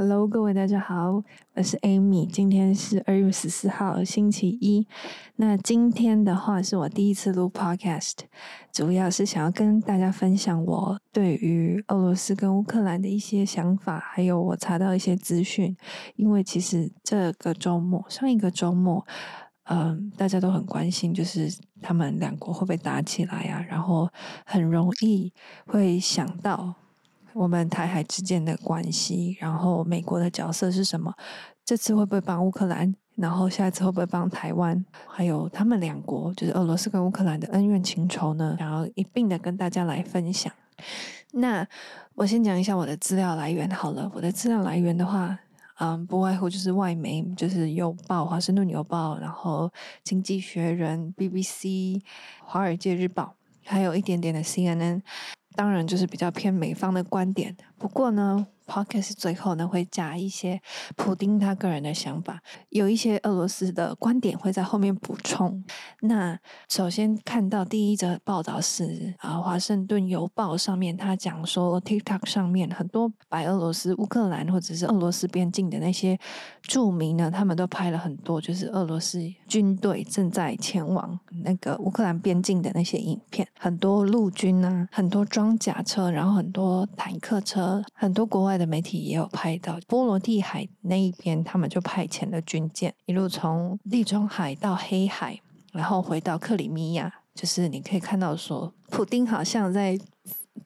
Hello，各位大家好，我是 Amy，今天是二月十四号星期一。那今天的话是我第一次录 Podcast，主要是想要跟大家分享我对于俄罗斯跟乌克兰的一些想法，还有我查到一些资讯。因为其实这个周末，上一个周末，嗯、大家都很关心，就是他们两国会不会打起来啊？然后很容易会想到。我们台海之间的关系，然后美国的角色是什么？这次会不会帮乌克兰？然后下一次会不会帮台湾？还有他们两国，就是俄罗斯跟乌克兰的恩怨情仇呢？然后一并的跟大家来分享。那我先讲一下我的资料来源好了。我的资料来源的话，嗯，不外乎就是外媒，就是邮报、华盛顿邮报，然后经济学人、BBC、华尔街日报，还有一点点的 CNN。当然，就是比较偏美方的观点。不过呢。Podcast 最后呢，会加一些普丁他个人的想法，有一些俄罗斯的观点会在后面补充。那首先看到第一则报道是啊，华盛顿邮报上面他讲说，TikTok 上面很多白俄罗斯、乌克兰或者是俄罗斯边境的那些著名呢，他们都拍了很多就是俄罗斯军队正在前往那个乌克兰边境的那些影片，很多陆军啊，很多装甲车，然后很多坦克车，很多国外。的媒体也有拍到波罗的海那一边，他们就派遣了军舰，一路从地中海到黑海，然后回到克里米亚，就是你可以看到说，普丁好像在。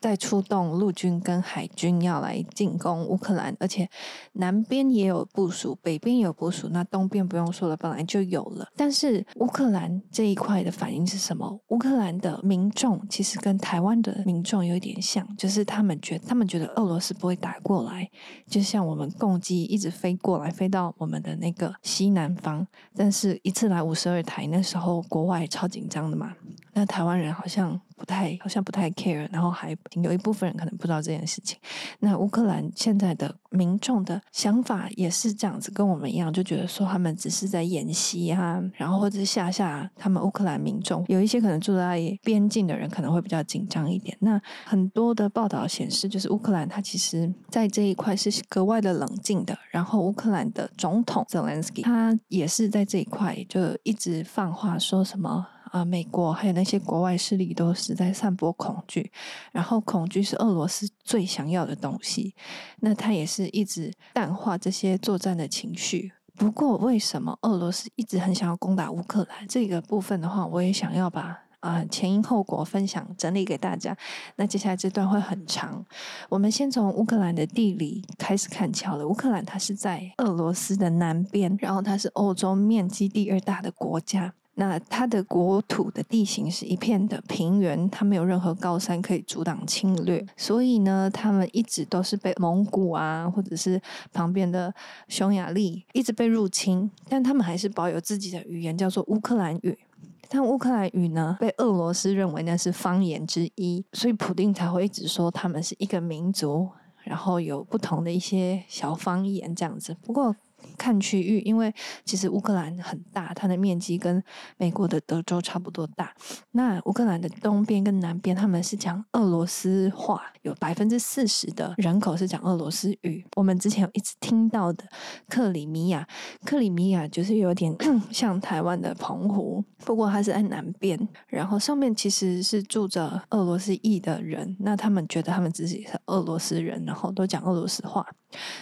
在出动陆军跟海军要来进攻乌克兰，而且南边也有部署，北边有部署，那东边不用说了，本来就有了。但是乌克兰这一块的反应是什么？乌克兰的民众其实跟台湾的民众有点像，就是他们觉得他们觉得俄罗斯不会打过来，就像我们共机一直飞过来，飞到我们的那个西南方，但是一次来五十二台，那时候国外超紧张的嘛，那台湾人好像。不太，好像不太 care，然后还有一部分人可能不知道这件事情。那乌克兰现在的民众的想法也是这样子，跟我们一样，就觉得说他们只是在演习啊，然后或者是吓吓他们乌克兰民众。有一些可能住在边境的人可能会比较紧张一点。那很多的报道显示，就是乌克兰他其实在这一块是格外的冷静的。然后乌克兰的总统泽连斯基他也是在这一块就一直放话说什么。啊，美国还有那些国外势力都是在散播恐惧，然后恐惧是俄罗斯最想要的东西。那他也是一直淡化这些作战的情绪。不过，为什么俄罗斯一直很想要攻打乌克兰？这个部分的话，我也想要把啊前因后果分享整理给大家。那接下来这段会很长，我们先从乌克兰的地理开始看起好了。乌克兰它是在俄罗斯的南边，然后它是欧洲面积第二大的国家。那它的国土的地形是一片的平原，它没有任何高山可以阻挡侵略，所以呢，他们一直都是被蒙古啊，或者是旁边的匈牙利一直被入侵，但他们还是保有自己的语言，叫做乌克兰语。但乌克兰语呢，被俄罗斯认为那是方言之一，所以普丁才会一直说他们是一个民族，然后有不同的一些小方言这样子。不过。看区域，因为其实乌克兰很大，它的面积跟美国的德州差不多大。那乌克兰的东边跟南边，他们是讲俄罗斯话，有百分之四十的人口是讲俄罗斯语。我们之前有一直听到的克里米亚，克里米亚就是有点 像台湾的澎湖，不过它是在南边，然后上面其实是住着俄罗斯裔的人。那他们觉得他们自己是俄罗斯人，然后都讲俄罗斯话。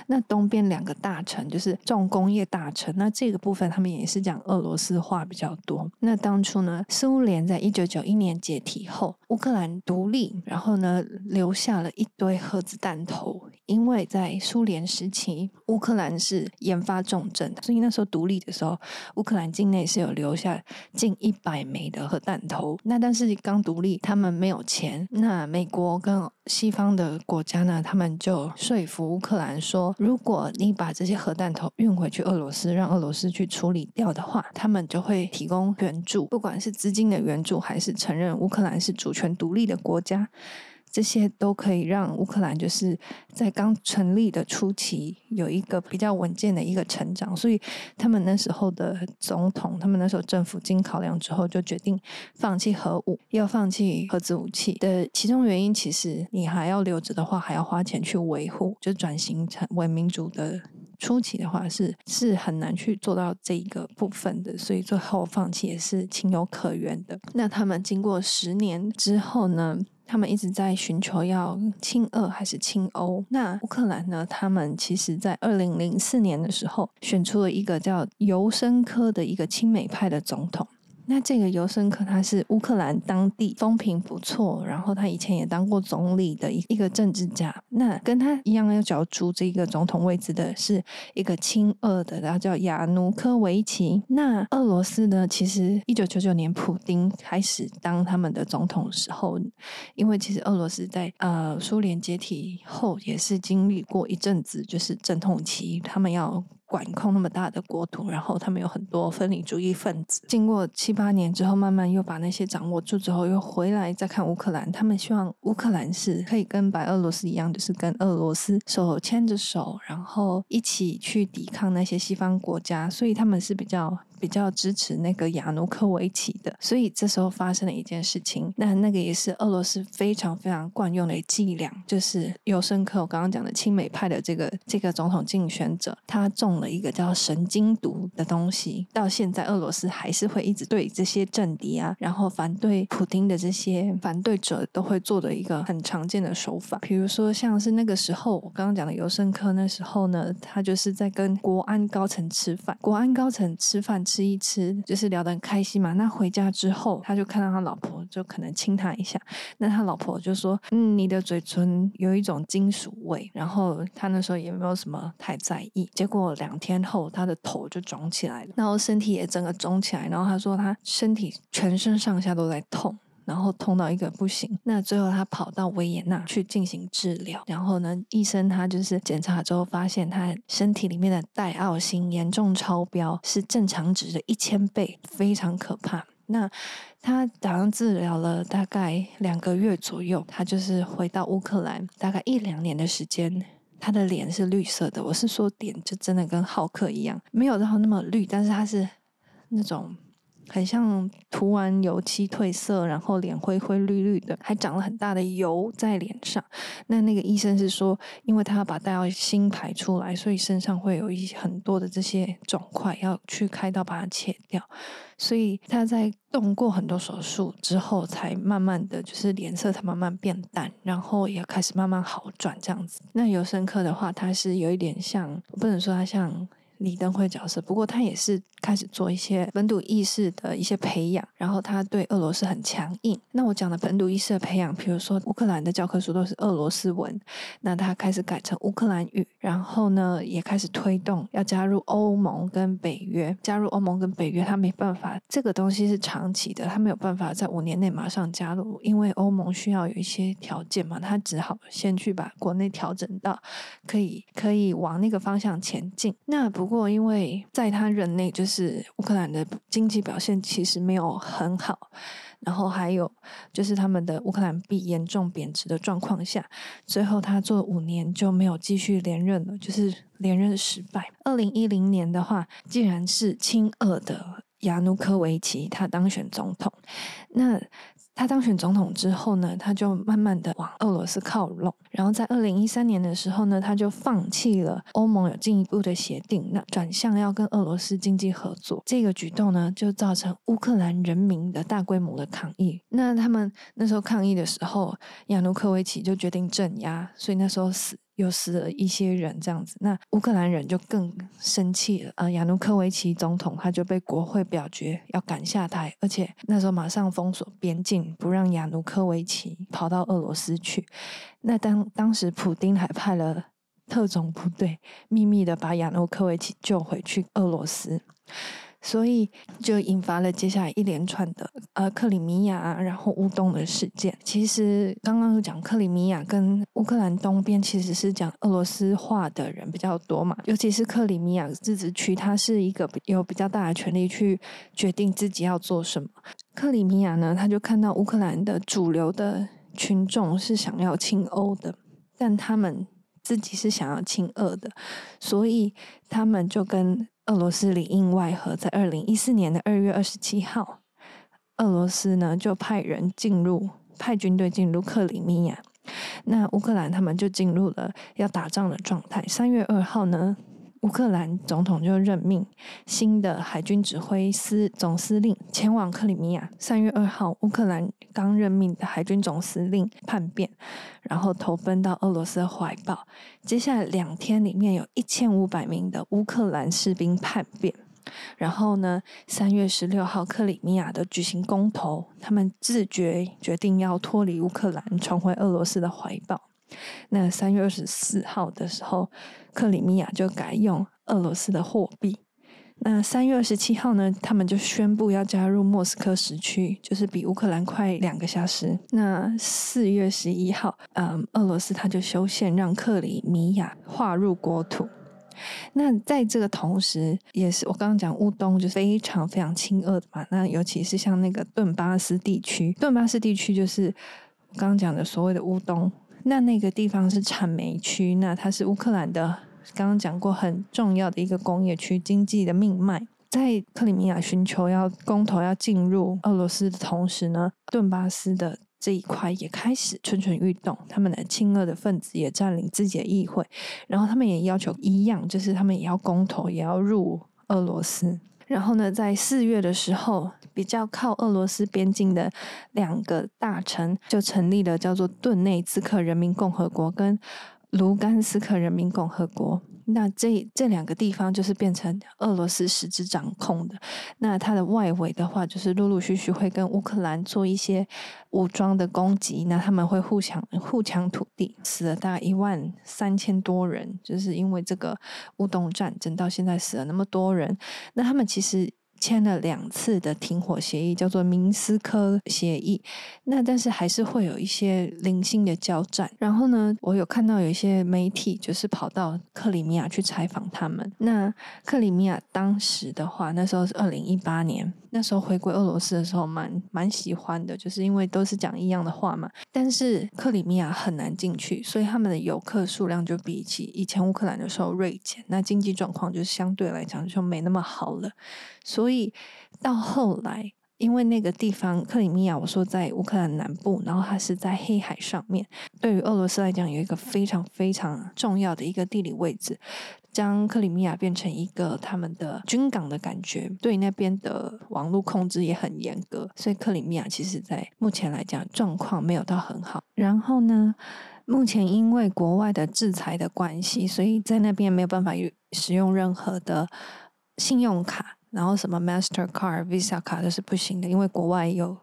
那东边两个大城就是重工业大城，那这个部分他们也是讲俄罗斯话比较多。那当初呢，苏联在一九九一年解体后，乌克兰独立，然后呢留下了一堆核子弹头，因为在苏联时期，乌克兰是研发重镇，所以那时候独立的时候，乌克兰境内是有留下近一百枚的核弹头。那但是刚独立，他们没有钱，那美国跟西方的国家呢，他们就说服乌克兰。说，如果你把这些核弹头运回去俄罗斯，让俄罗斯去处理掉的话，他们就会提供援助，不管是资金的援助，还是承认乌克兰是主权独立的国家。这些都可以让乌克兰就是在刚成立的初期有一个比较稳健的一个成长，所以他们那时候的总统，他们那时候政府经考量之后，就决定放弃核武，要放弃核子武器的其中原因，其实你还要留着的话，还要花钱去维护，就转型成为民主的。初期的话是是很难去做到这一个部分的，所以最后放弃也是情有可原的。那他们经过十年之后呢，他们一直在寻求要亲俄还是亲欧。那乌克兰呢，他们其实在二零零四年的时候选出了一个叫尤申科的一个亲美派的总统。那这个尤申科他是乌克兰当地风评不错，然后他以前也当过总理的一一个政治家。那跟他一样要角逐这个总统位置的是一个亲俄的，然后叫亚努科维奇。那俄罗斯呢，其实一九九九年普丁开始当他们的总统时候，因为其实俄罗斯在呃苏联解体后也是经历过一阵子就是阵痛期，他们要。管控那么大的国土，然后他们有很多分离主义分子。经过七八年之后，慢慢又把那些掌握住之后，又回来再看乌克兰。他们希望乌克兰是可以跟白俄罗斯一样，就是跟俄罗斯手牵着手，然后一起去抵抗那些西方国家。所以他们是比较。比较支持那个亚努科维奇的，所以这时候发生了一件事情，那那个也是俄罗斯非常非常惯用的伎俩，就是尤申科我刚刚讲的亲美派的这个这个总统竞选者，他中了一个叫神经毒的东西，到现在俄罗斯还是会一直对这些政敌啊，然后反对普丁的这些反对者都会做的一个很常见的手法，比如说像是那个时候我刚刚讲的尤申科那时候呢，他就是在跟国安高层吃饭，国安高层吃饭。吃一吃，就是聊得很开心嘛。那回家之后，他就看到他老婆，就可能亲他一下。那他老婆就说：“嗯，你的嘴唇有一种金属味。”然后他那时候也没有什么太在意。结果两天后，他的头就肿起来了，然后身体也整个肿起来。然后他说他身体全身上下都在痛。然后痛到一个不行，那最后他跑到维也纳去进行治疗。然后呢，医生他就是检查之后发现他身体里面的带奥星严重超标，是正常值的一千倍，非常可怕。那他打上治疗了大概两个月左右，他就是回到乌克兰，大概一两年的时间，他的脸是绿色的。我是说脸就真的跟浩克一样，没有到那么绿，但是他是那种。很像涂完油漆褪色，然后脸灰灰绿绿的，还长了很大的油在脸上。那那个医生是说，因为他要把戴奥辛排出来，所以身上会有一些很多的这些肿块，要去开刀把它切掉。所以他在动过很多手术之后，才慢慢的就是脸色才慢慢变淡，然后也开始慢慢好转这样子。那尤申科的话，他是有一点像，不能说他像。李登辉角色，不过他也是开始做一些本土意识的一些培养，然后他对俄罗斯很强硬。那我讲的本土意识的培养，比如说乌克兰的教科书都是俄罗斯文，那他开始改成乌克兰语，然后呢也开始推动要加入欧盟跟北约。加入欧盟跟北约，他没办法，这个东西是长期的，他没有办法在五年内马上加入，因为欧盟需要有一些条件嘛，他只好先去把国内调整到可以可以往那个方向前进。那不。不过，因为在他任内，就是乌克兰的经济表现其实没有很好，然后还有就是他们的乌克兰币严重贬值的状况下，最后他做五年就没有继续连任了，就是连任失败。二零一零年的话，既然是亲俄的亚努科维奇他当选总统，那。他当选总统之后呢，他就慢慢的往俄罗斯靠拢。然后在二零一三年的时候呢，他就放弃了欧盟有进一步的协定，那转向要跟俄罗斯经济合作。这个举动呢，就造成乌克兰人民的大规模的抗议。那他们那时候抗议的时候，亚努科维奇就决定镇压，所以那时候死。又死了一些人，这样子，那乌克兰人就更生气了。呃，亚努科维奇总统他就被国会表决要赶下台，而且那时候马上封锁边境，不让亚努科维奇跑到俄罗斯去。那当当时普丁还派了特种部队，秘密的把亚努科维奇救回去俄罗斯。所以就引发了接下来一连串的呃克里米亚，然后乌东的事件。其实刚刚有讲克里米亚跟乌克兰东边其实是讲俄罗斯话的人比较多嘛，尤其是克里米亚自治区，它是一个有比较大的权力去决定自己要做什么。克里米亚呢，他就看到乌克兰的主流的群众是想要亲欧的，但他们自己是想要亲俄的，所以他们就跟俄罗斯里应外合，在二零一四年的二月二十七号，俄罗斯呢就派人进入，派军队进入克里米亚，那乌克兰他们就进入了要打仗的状态。三月二号呢，乌克兰总统就任命新的海军指挥司总司令前往克里米亚。三月二号，乌克兰刚任命的海军总司令叛变，然后投奔到俄罗斯的怀抱。接下来两天里面，有一千五百名的乌克兰士兵叛变。然后呢，三月十六号，克里米亚的举行公投，他们自觉决定要脱离乌克兰，重回俄罗斯的怀抱。那三月二十四号的时候，克里米亚就改用俄罗斯的货币。那三月二十七号呢，他们就宣布要加入莫斯科时区，就是比乌克兰快两个小时。那四月十一号，嗯，俄罗斯他就修宪，让克里米亚划入国土。那在这个同时，也是我刚刚讲乌东就是非常非常亲俄的嘛。那尤其是像那个顿巴斯地区，顿巴斯地区就是我刚刚讲的所谓的乌东。那那个地方是产煤区，那它是乌克兰的，刚刚讲过很重要的一个工业区，经济的命脉。在克里米亚寻求要公投要进入俄罗斯的同时呢，顿巴斯的这一块也开始蠢蠢欲动，他们的亲俄的分子也占领自己的议会，然后他们也要求一样，就是他们也要公投，也要入俄罗斯。然后呢，在四月的时候，比较靠俄罗斯边境的两个大城就成立了叫做顿内茨克人民共和国跟卢甘斯克人民共和国。那这这两个地方就是变成俄罗斯实质掌控的。那它的外围的话，就是陆陆续续会跟乌克兰做一些武装的攻击。那他们会互相互抢土地，死了大概一万三千多人，就是因为这个乌东战争到现在死了那么多人。那他们其实。签了两次的停火协议，叫做明斯科协议。那但是还是会有一些零星的交战。然后呢，我有看到有一些媒体就是跑到克里米亚去采访他们。那克里米亚当时的话，那时候是二零一八年，那时候回归俄罗斯的时候蛮，蛮蛮喜欢的，就是因为都是讲一样的话嘛。但是克里米亚很难进去，所以他们的游客数量就比起以前乌克兰的时候锐减。那经济状况就相对来讲就没那么好了，所以。所以到后来，因为那个地方克里米亚，我说在乌克兰南部，然后它是在黑海上面，对于俄罗斯来讲有一个非常非常重要的一个地理位置，将克里米亚变成一个他们的军港的感觉，对那边的网络控制也很严格，所以克里米亚其实在目前来讲状况没有到很好。然后呢，目前因为国外的制裁的关系，所以在那边没有办法使用任何的信用卡。然后什么 Mastercard、Visa 卡都是不行的，因为国外有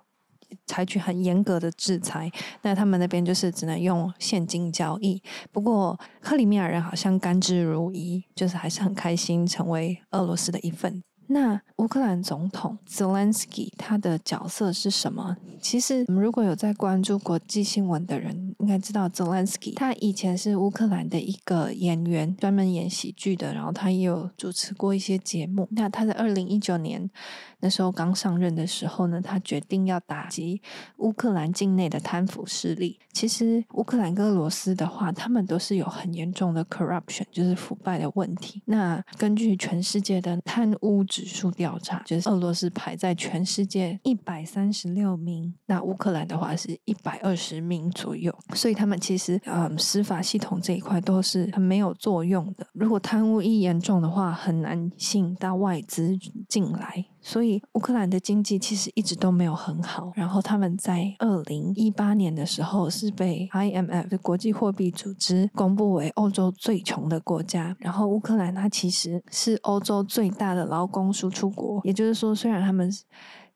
采取很严格的制裁。那他们那边就是只能用现金交易。不过克里米亚人好像甘之如饴，就是还是很开心成为俄罗斯的一份。那乌克兰总统 Zelensky 他的角色是什么？其实，我们如果有在关注国际新闻的人，应该知道 Zelensky 他以前是乌克兰的一个演员，专门演喜剧的，然后他也有主持过一些节目。那他在二零一九年那时候刚上任的时候呢，他决定要打击乌克兰境内的贪腐势力。其实，乌克兰跟俄罗斯的话，他们都是有很严重的 corruption，就是腐败的问题。那根据全世界的贪污指数调查，就是俄罗斯排在全世界一百三十六名，那乌克兰的话是一百二十名左右，所以他们其实嗯司法系统这一块都是很没有作用的。如果贪污一严重的话，很难吸引到外资进来。所以乌克兰的经济其实一直都没有很好。然后他们在二零一八年的时候是被 IMF 的国际货币组织公布为欧洲最穷的国家。然后乌克兰它其实是欧洲最大的劳工输出国，也就是说，虽然他们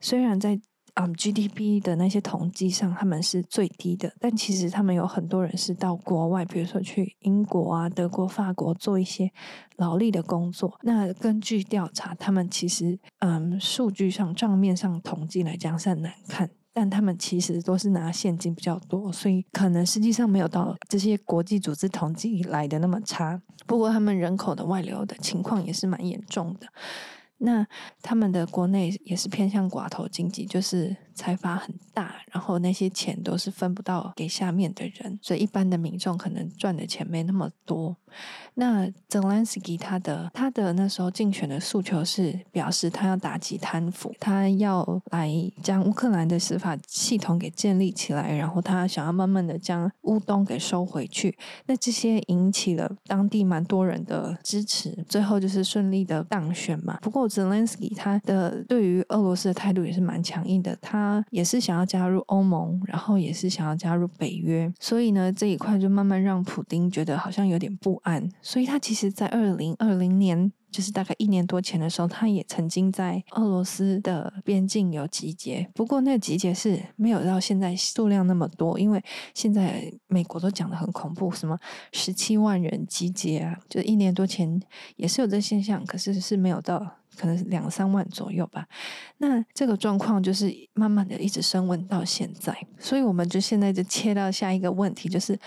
虽然在嗯 GDP 的那些统计上他们是最低的，但其实他们有很多人是到国外，比如说去英国啊、德国、法国做一些劳力的工作。那根据调查，他们其实嗯数据上账面上统计来讲是很难看，但他们其实都是拿现金比较多，所以可能实际上没有到这些国际组织统计来的那么差。不过他们人口的外流的情况也是蛮严重的。那他们的国内也是偏向寡头经济，就是财阀很大，然后那些钱都是分不到给下面的人，所以一般的民众可能赚的钱没那么多。那泽连斯基他的他的那时候竞选的诉求是表示他要打击贪腐，他要来将乌克兰的司法系统给建立起来，然后他想要慢慢的将乌东给收回去。那这些引起了当地蛮多人的支持，最后就是顺利的当选嘛。不过泽连斯基他的对于俄罗斯的态度也是蛮强硬的，他也是想要加入欧盟，然后也是想要加入北约，所以呢这一块就慢慢让普丁觉得好像有点不安。所以他其实，在二零二零年，就是大概一年多前的时候，他也曾经在俄罗斯的边境有集结。不过，那个集结是没有到现在数量那么多，因为现在美国都讲得很恐怖，什么十七万人集结啊，就一年多前也是有这现象，可是是没有到，可能两三万左右吧。那这个状况就是慢慢的一直升温到现在，所以我们就现在就切到下一个问题，就是。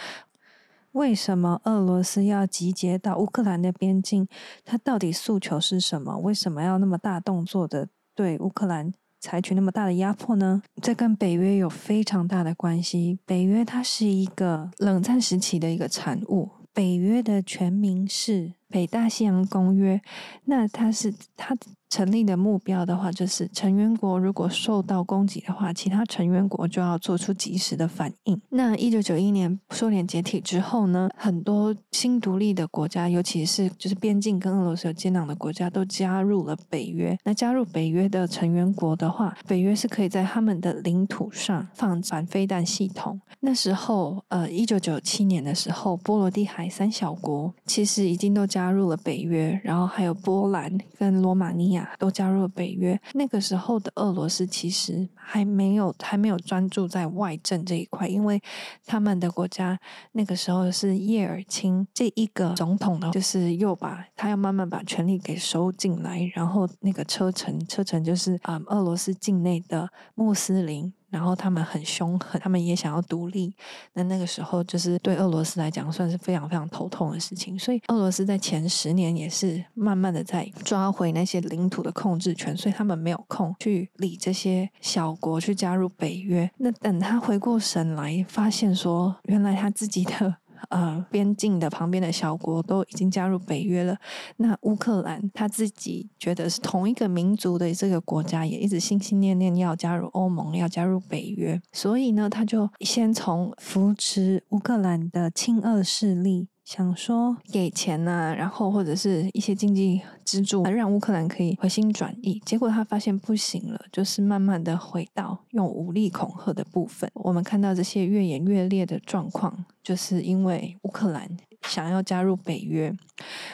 为什么俄罗斯要集结到乌克兰的边境？他到底诉求是什么？为什么要那么大动作的对乌克兰采取那么大的压迫呢？这跟北约有非常大的关系。北约它是一个冷战时期的一个产物。北约的全名是北大西洋公约。那它是它。成立的目标的话，就是成员国如果受到攻击的话，其他成员国就要做出及时的反应。那一九九一年苏联解体之后呢，很多新独立的国家，尤其是就是边境跟俄罗斯有接壤的国家，都加入了北约。那加入北约的成员国的话，北约是可以在他们的领土上放反飞弹系统。那时候，呃，一九九七年的时候，波罗的海三小国其实已经都加入了北约，然后还有波兰跟罗马尼亚。都加入了北约。那个时候的俄罗斯其实还没有还没有专注在外政这一块，因为他们的国家那个时候是叶尔钦这一个总统呢，就是又把他要慢慢把权力给收进来，然后那个车臣车臣就是啊、俄罗斯境内的穆斯林。然后他们很凶狠，他们也想要独立。那那个时候就是对俄罗斯来讲算是非常非常头痛的事情。所以俄罗斯在前十年也是慢慢的在抓回那些领土的控制权，所以他们没有空去理这些小国去加入北约。那等他回过神来，发现说原来他自己的。呃，边境的旁边的小国都已经加入北约了。那乌克兰他自己觉得是同一个民族的这个国家，也一直心心念念要加入欧盟，要加入北约。所以呢，他就先从扶持乌克兰的亲俄势力。想说给钱呐、啊，然后或者是一些经济资助，让乌克兰可以回心转意。结果他发现不行了，就是慢慢的回到用武力恐吓的部分。我们看到这些越演越烈的状况，就是因为乌克兰想要加入北约，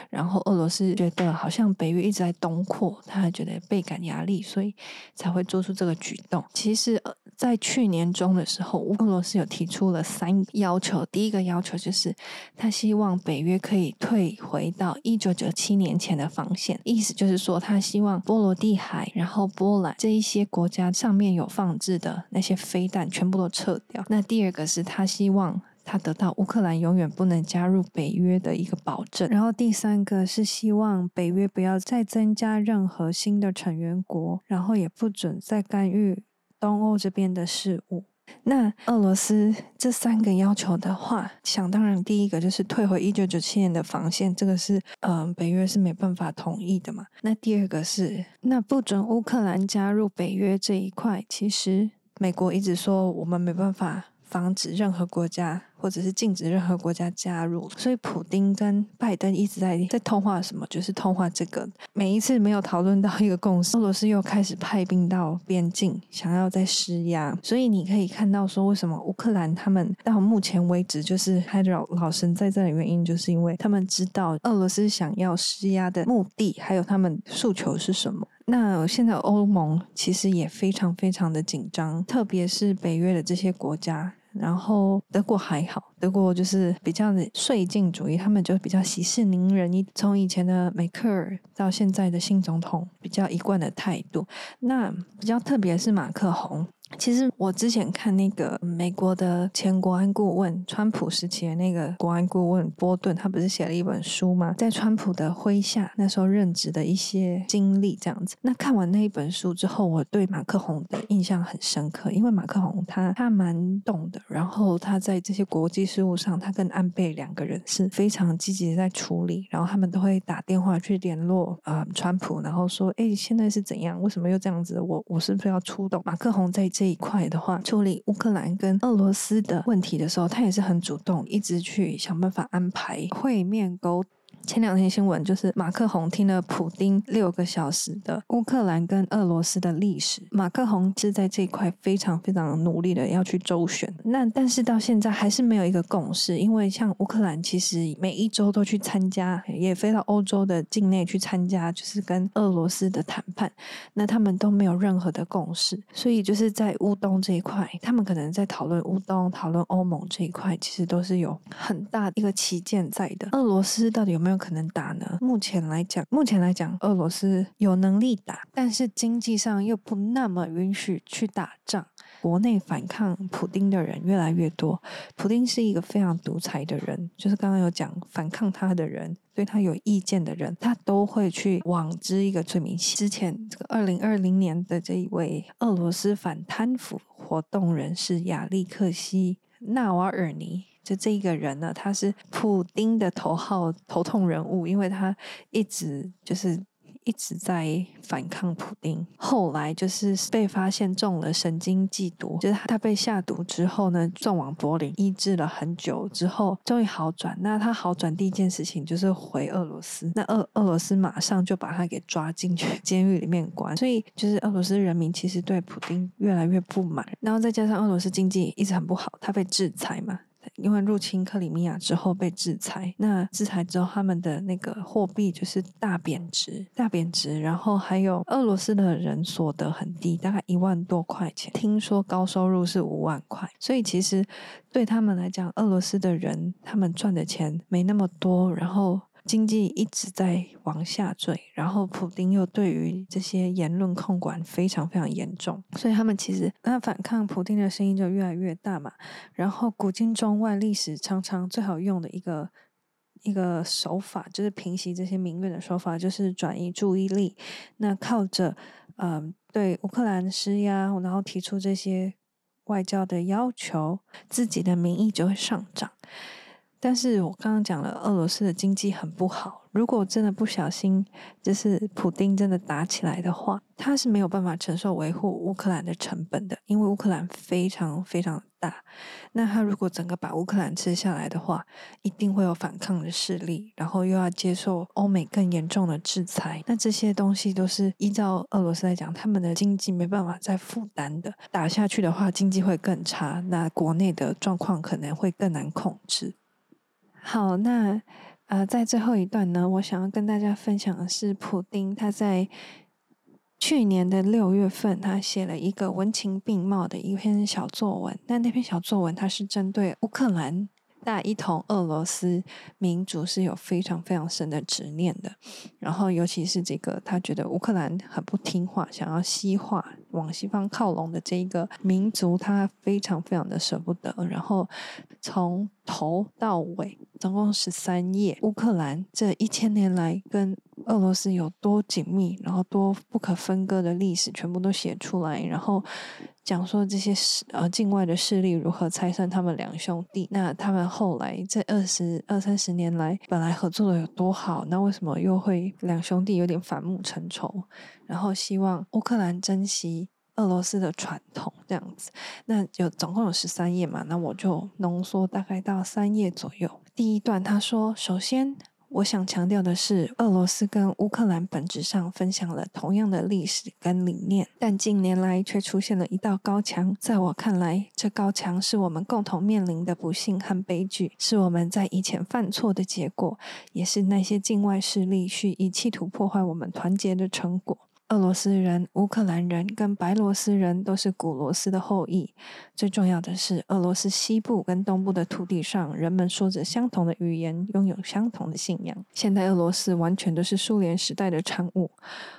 然后俄罗斯觉得好像北约一直在东扩，他还觉得倍感压力，所以才会做出这个举动。其实。在去年中的时候，乌俄罗斯有提出了三要求。第一个要求就是，他希望北约可以退回到一九九七年前的防线，意思就是说，他希望波罗的海，然后波兰这一些国家上面有放置的那些飞弹全部都撤掉。那第二个是他希望他得到乌克兰永远不能加入北约的一个保证。然后第三个是希望北约不要再增加任何新的成员国，然后也不准再干预。东欧这边的事物，那俄罗斯这三个要求的话，想当然，第一个就是退回一九九七年的防线，这个是嗯、北约是没办法同意的嘛。那第二个是，那不准乌克兰加入北约这一块，其实美国一直说我们没办法。防止任何国家，或者是禁止任何国家加入，所以普丁跟拜登一直在在通话什么，就是通话这个。每一次没有讨论到一个共识，俄罗斯又开始派兵到边境，想要再施压。所以你可以看到说，为什么乌克兰他们到目前为止就是还老老神在这的原因，就是因为他们知道俄罗斯想要施压的目的，还有他们诉求是什么。那现在欧盟其实也非常非常的紧张，特别是北约的这些国家。然后德国还好，德国就是比较的绥靖主义，他们就比较息事宁人。一从以前的梅克尔到现在的新总统，比较一贯的态度。那比较特别是马克宏，其实我之前看那个美国的前国安顾问，川普时期的那个国安顾问波顿，他不是写了一本书吗？在川普的麾下，那时候任职的一些经历这样子。那看完那一本书之后，我对马克宏的印象很深刻，因为马克宏他他蛮懂的，然后他在这些国际事务上，他跟安倍两个人是非常积极的在处理，然后他们都会打电话去联络啊、川普，然后说，哎，现在是怎样？为什么又这样子？我我是不是要出动？马克宏在。这一块的话，处理乌克兰跟俄罗斯的问题的时候，他也是很主动，一直去想办法安排会面沟。前两天新闻就是马克宏听了普丁六个小时的乌克兰跟俄罗斯的历史。马克宏是在这一块非常非常努力的要去周旋。那但是到现在还是没有一个共识，因为像乌克兰其实每一周都去参加，也飞到欧洲的境内去参加，就是跟俄罗斯的谈判。那他们都没有任何的共识，所以就是在乌东这一块，他们可能在讨论乌东、讨论欧盟这一块，其实都是有很大一个旗舰在的。俄罗斯到底有没有？有可能打呢？目前来讲，目前来讲，俄罗斯有能力打，但是经济上又不那么允许去打仗。国内反抗普丁的人越来越多。普丁是一个非常独裁的人，就是刚刚有讲反抗他的人，对他有意见的人，他都会去网织一个罪名。之前这个二零二零年的这一位俄罗斯反贪腐活动人士亚历克西纳瓦尔尼。就这一个人呢，他是普丁的头号头痛人物，因为他一直就是一直在反抗普丁。后来就是被发现中了神经剂毒，就是他被下毒之后呢，送往柏林医治了很久之后，终于好转。那他好转第一件事情就是回俄罗斯，那俄俄罗斯马上就把他给抓进去监狱里面关。所以就是俄罗斯人民其实对普丁越来越不满，然后再加上俄罗斯经济一直很不好，他被制裁嘛。因为入侵克里米亚之后被制裁，那制裁之后他们的那个货币就是大贬值，大贬值。然后还有俄罗斯的人所得很低，大概一万多块钱，听说高收入是五万块，所以其实对他们来讲，俄罗斯的人他们赚的钱没那么多，然后。经济一直在往下坠，然后普丁又对于这些言论控管非常非常严重，所以他们其实那反抗普丁的声音就越来越大嘛。然后古今中外历史常常最好用的一个一个手法，就是平息这些民怨的手法，就是转移注意力。那靠着嗯、呃、对乌克兰施压，然后提出这些外交的要求，自己的民意就会上涨。但是我刚刚讲了，俄罗斯的经济很不好。如果真的不小心，就是普丁真的打起来的话，他是没有办法承受维护乌克兰的成本的，因为乌克兰非常非常大。那他如果整个把乌克兰吃下来的话，一定会有反抗的势力，然后又要接受欧美更严重的制裁。那这些东西都是依照俄罗斯来讲，他们的经济没办法再负担的。打下去的话，经济会更差，那国内的状况可能会更难控制。好，那呃，在最后一段呢，我想要跟大家分享的是，普丁他在去年的六月份，他写了一个文情并茂的一篇小作文。那那篇小作文，他是针对乌克兰。大一统俄罗斯民族是有非常非常深的执念的，然后尤其是这个他觉得乌克兰很不听话，想要西化，往西方靠拢的这一个民族，他非常非常的舍不得。然后从头到尾，总共十三页，乌克兰这一千年来跟俄罗斯有多紧密，然后多不可分割的历史，全部都写出来，然后。讲说这些势呃境外的势力如何拆散他们两兄弟，那他们后来这二十二三十年来本来合作的有多好，那为什么又会两兄弟有点反目成仇？然后希望乌克兰珍惜俄罗斯的传统这样子，那就总共有十三页嘛，那我就浓缩大概到三页左右。第一段他说，首先。我想强调的是，俄罗斯跟乌克兰本质上分享了同样的历史跟理念，但近年来却出现了一道高墙。在我看来，这高墙是我们共同面临的不幸和悲剧，是我们在以前犯错的结果，也是那些境外势力蓄意企图破坏我们团结的成果。俄罗斯人、乌克兰人跟白罗斯人都是古罗斯的后裔。最重要的是，俄罗斯西部跟东部的土地上，人们说着相同的语言，拥有相同的信仰。现代俄罗斯完全都是苏联时代的产物。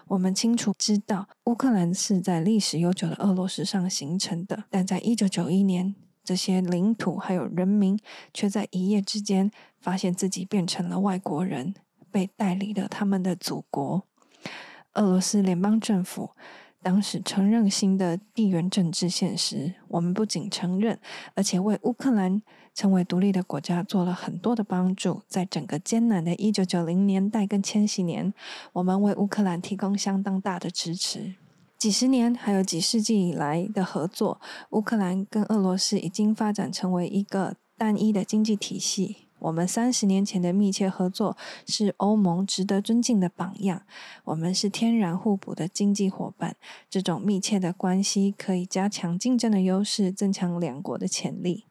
我们清楚知道，乌克兰是在历史悠久的俄罗斯上形成的，但在一九九一年，这些领土还有人民，却在一夜之间发现自己变成了外国人，被带离了他们的祖国。俄罗斯联邦政府当时承认新的地缘政治现实。我们不仅承认，而且为乌克兰成为独立的国家做了很多的帮助。在整个艰难的一九九零年代跟千禧年，我们为乌克兰提供相当大的支持。几十年还有几世纪以来的合作，乌克兰跟俄罗斯已经发展成为一个单一的经济体系。我们三十年前的密切合作是欧盟值得尊敬的榜样。我们是天然互补的经济伙伴，这种密切的关系可以加强竞争的优势，增强两国的潜力。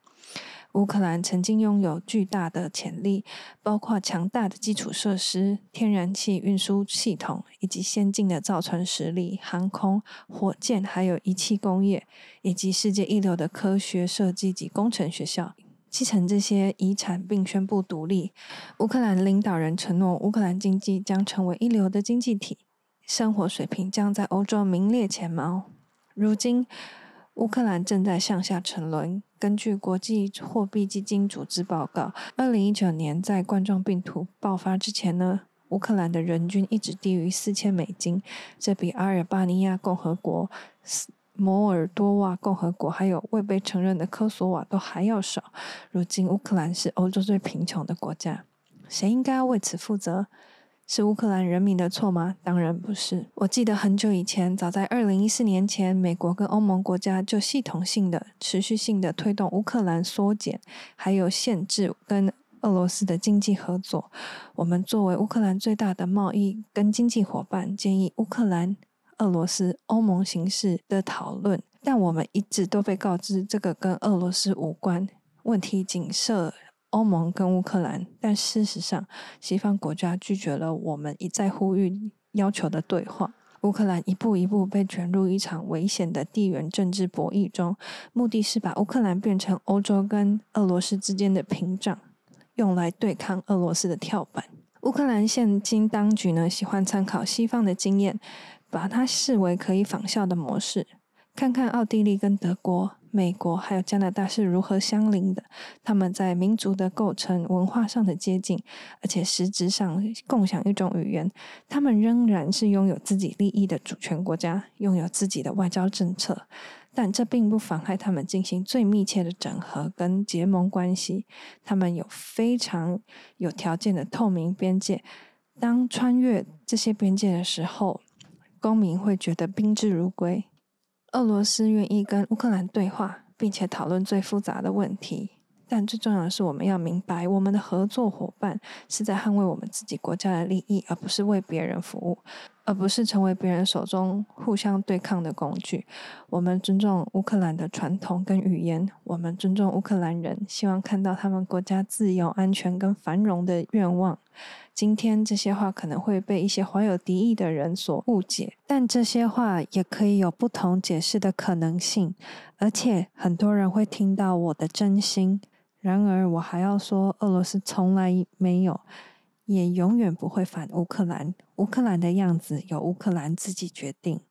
乌克兰曾经拥有巨大的潜力，包括强大的基础设施、天然气运输系统以及先进的造船实力、航空、火箭，还有仪器工业，以及世界一流的科学设计及工程学校。继承这些遗产并宣布独立，乌克兰领导人承诺，乌克兰经济将成为一流的经济体，生活水平将在欧洲名列前茅。如今，乌克兰正在向下沉沦。根据国际货币基金组织报告，二零一九年在冠状病毒爆发之前呢，乌克兰的人均一直低于四千美金，这比阿尔巴尼亚共和国。摩尔多瓦共和国还有未被承认的科索瓦都还要少。如今，乌克兰是欧洲最贫穷的国家，谁应该为此负责？是乌克兰人民的错吗？当然不是。我记得很久以前，早在二零一四年前，美国跟欧盟国家就系统性的、持续性的推动乌克兰缩减，还有限制跟俄罗斯的经济合作。我们作为乌克兰最大的贸易跟经济伙伴，建议乌克兰。俄罗斯、欧盟形势的讨论，但我们一直都被告知这个跟俄罗斯无关，问题仅涉欧盟跟乌克兰。但事实上，西方国家拒绝了我们一再呼吁要求的对话。乌克兰一步一步被卷入一场危险的地缘政治博弈中，目的是把乌克兰变成欧洲跟俄罗斯之间的屏障，用来对抗俄罗斯的跳板。乌克兰现今当局呢，喜欢参考西方的经验。把它视为可以仿效的模式，看看奥地利跟德国、美国还有加拿大是如何相邻的。他们在民族的构成、文化上的接近，而且实质上共享一种语言。他们仍然是拥有自己利益的主权国家，拥有自己的外交政策，但这并不妨碍他们进行最密切的整合跟结盟关系。他们有非常有条件的透明边界，当穿越这些边界的时候，公民会觉得宾至如归。俄罗斯愿意跟乌克兰对话，并且讨论最复杂的问题。但最重要的是，我们要明白，我们的合作伙伴是在捍卫我们自己国家的利益，而不是为别人服务，而不是成为别人手中互相对抗的工具。我们尊重乌克兰的传统跟语言，我们尊重乌克兰人希望看到他们国家自由、安全跟繁荣的愿望。今天这些话可能会被一些怀有敌意的人所误解，但这些话也可以有不同解释的可能性，而且很多人会听到我的真心。然而，我还要说，俄罗斯从来没有，也永远不会反乌克兰。乌克兰的样子由乌克兰自己决定。